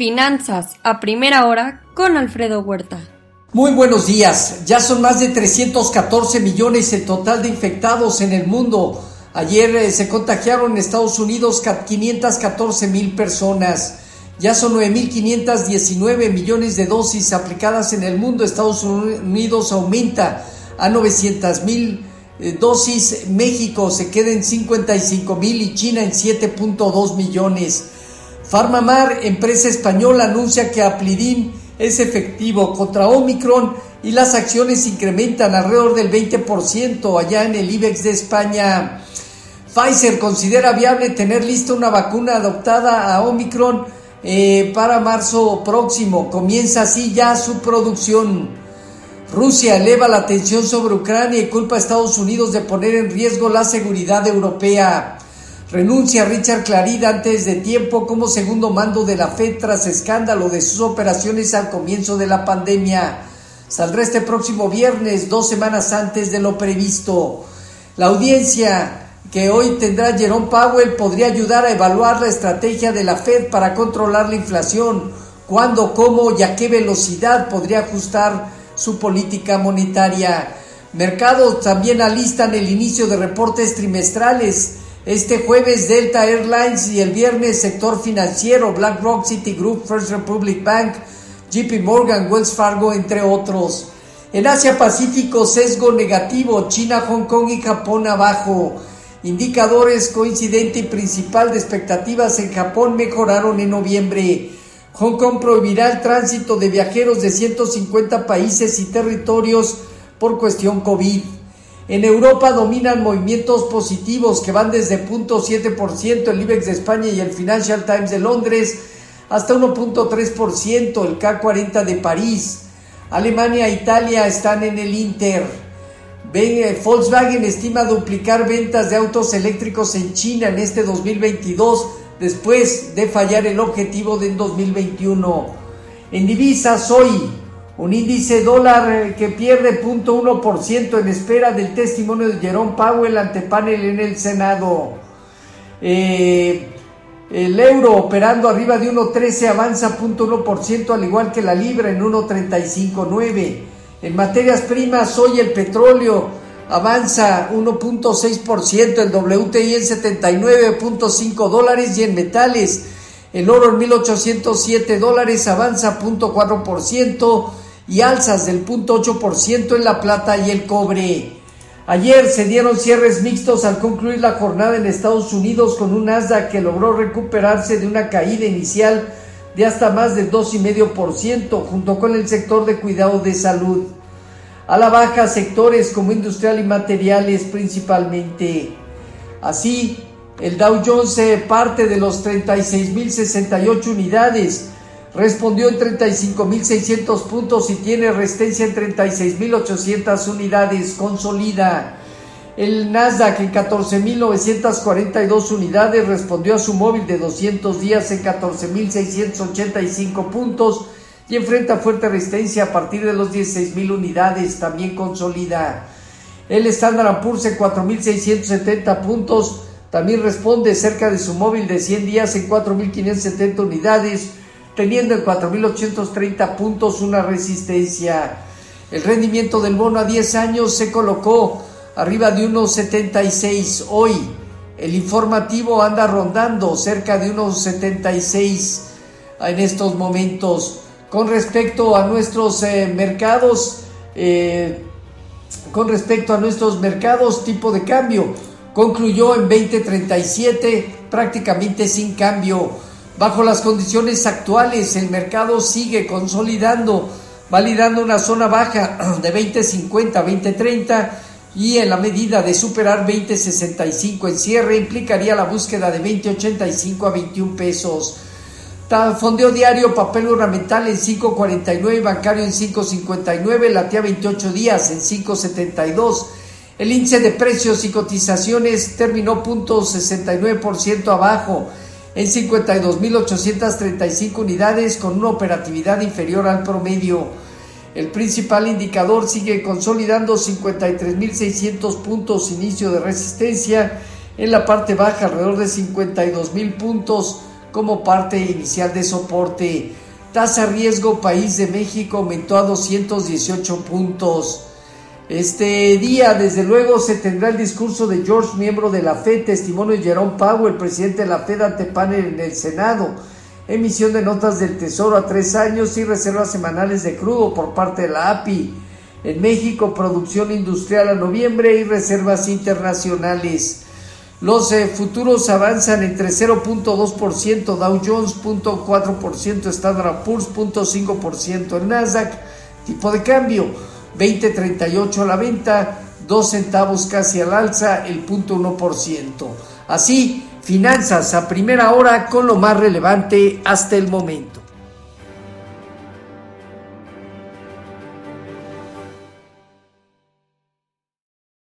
Finanzas a primera hora con Alfredo Huerta. Muy buenos días. Ya son más de 314 millones el total de infectados en el mundo. Ayer eh, se contagiaron en Estados Unidos 514 mil personas. Ya son 9.519 millones de dosis aplicadas en el mundo. Estados Unidos aumenta a 900 mil eh, dosis. México se queda en 55 mil y China en 7.2 millones. Farmamar, empresa española, anuncia que Aplidin es efectivo contra Omicron y las acciones incrementan alrededor del 20% allá en el IBEX de España. Pfizer considera viable tener lista una vacuna adoptada a Omicron eh, para marzo próximo. Comienza así ya su producción. Rusia eleva la tensión sobre Ucrania y culpa a Estados Unidos de poner en riesgo la seguridad europea. Renuncia Richard Clarida antes de tiempo como segundo mando de la FED tras escándalo de sus operaciones al comienzo de la pandemia. Saldrá este próximo viernes, dos semanas antes de lo previsto. La audiencia que hoy tendrá Jerome Powell podría ayudar a evaluar la estrategia de la Fed para controlar la inflación, cuándo, cómo y a qué velocidad podría ajustar su política monetaria. Mercados también alistan el inicio de reportes trimestrales este jueves Delta Airlines y el viernes sector financiero BlackRock, Citigroup, First Republic Bank, JP Morgan, Wells Fargo, entre otros. En Asia Pacífico, sesgo negativo, China, Hong Kong y Japón abajo. Indicadores coincidente y principal de expectativas en Japón mejoraron en noviembre. Hong Kong prohibirá el tránsito de viajeros de 150 países y territorios por cuestión COVID. En Europa dominan movimientos positivos que van desde 0.7% el IBEX de España y el Financial Times de Londres hasta 1.3% el K40 de París. Alemania e Italia están en el Inter. Eh, Volkswagen estima duplicar ventas de autos eléctricos en China en este 2022 después de fallar el objetivo de 2021. En divisas hoy un índice dólar eh, que pierde 0.1% en espera del testimonio de Jerome Powell ante panel en el Senado. Eh, el euro operando arriba de 1.13 avanza 0.1% al igual que la libra en 1.359. En materias primas hoy el petróleo avanza 1.6%, el WTI en 79.5 dólares y en metales el oro en 1807 dólares avanza 0.4% y alzas del 0.8% en la plata y el cobre. Ayer se dieron cierres mixtos al concluir la jornada en Estados Unidos con un Nasdaq que logró recuperarse de una caída inicial de hasta más del 2,5% junto con el sector de cuidado de salud. A la baja sectores como industrial y materiales principalmente. Así, el Dow Jones parte de los 36.068 unidades respondió en 35.600 puntos y tiene resistencia en 36.800 unidades, consolida. El Nasdaq en 14.942 unidades respondió a su móvil de 200 días en 14.685 puntos y enfrenta fuerte resistencia a partir de los 16.000 unidades, también consolida. El Standard Poor's en 4.670 puntos también responde cerca de su móvil de 100 días en 4.570 unidades teniendo en 4.830 puntos una resistencia. El rendimiento del bono a 10 años se colocó arriba de unos 76 hoy. El informativo anda rondando cerca de unos 76 en estos momentos. Con respecto a nuestros eh, mercados, eh, con respecto a nuestros mercados, tipo de cambio concluyó en 2037 prácticamente sin cambio. Bajo las condiciones actuales, el mercado sigue consolidando, validando una zona baja de 20.50 a 20.30 y en la medida de superar 20.65 en cierre implicaría la búsqueda de 20.85 a 21 pesos. Fondeo diario, papel ornamental en 5.49, bancario en 5.59, latía 28 días en 5.72. El índice de precios y cotizaciones terminó 0.69% abajo en 52.835 unidades con una operatividad inferior al promedio. El principal indicador sigue consolidando 53.600 puntos inicio de resistencia en la parte baja alrededor de 52.000 puntos como parte inicial de soporte. Tasa riesgo país de México aumentó a 218 puntos. Este día, desde luego, se tendrá el discurso de George, miembro de la FED, testimonio de Jerome Powell, presidente de la FED ante panel en el Senado, emisión de notas del Tesoro a tres años y reservas semanales de crudo por parte de la API. En México, producción industrial a noviembre y reservas internacionales. Los eh, futuros avanzan entre 0.2%, Dow Jones 0.4%, Standard Poor's 0.5%, el Nasdaq, tipo de cambio 20.38 a la venta, 2 centavos casi al alza, el 0.1%. Así, finanzas a primera hora con lo más relevante hasta el momento.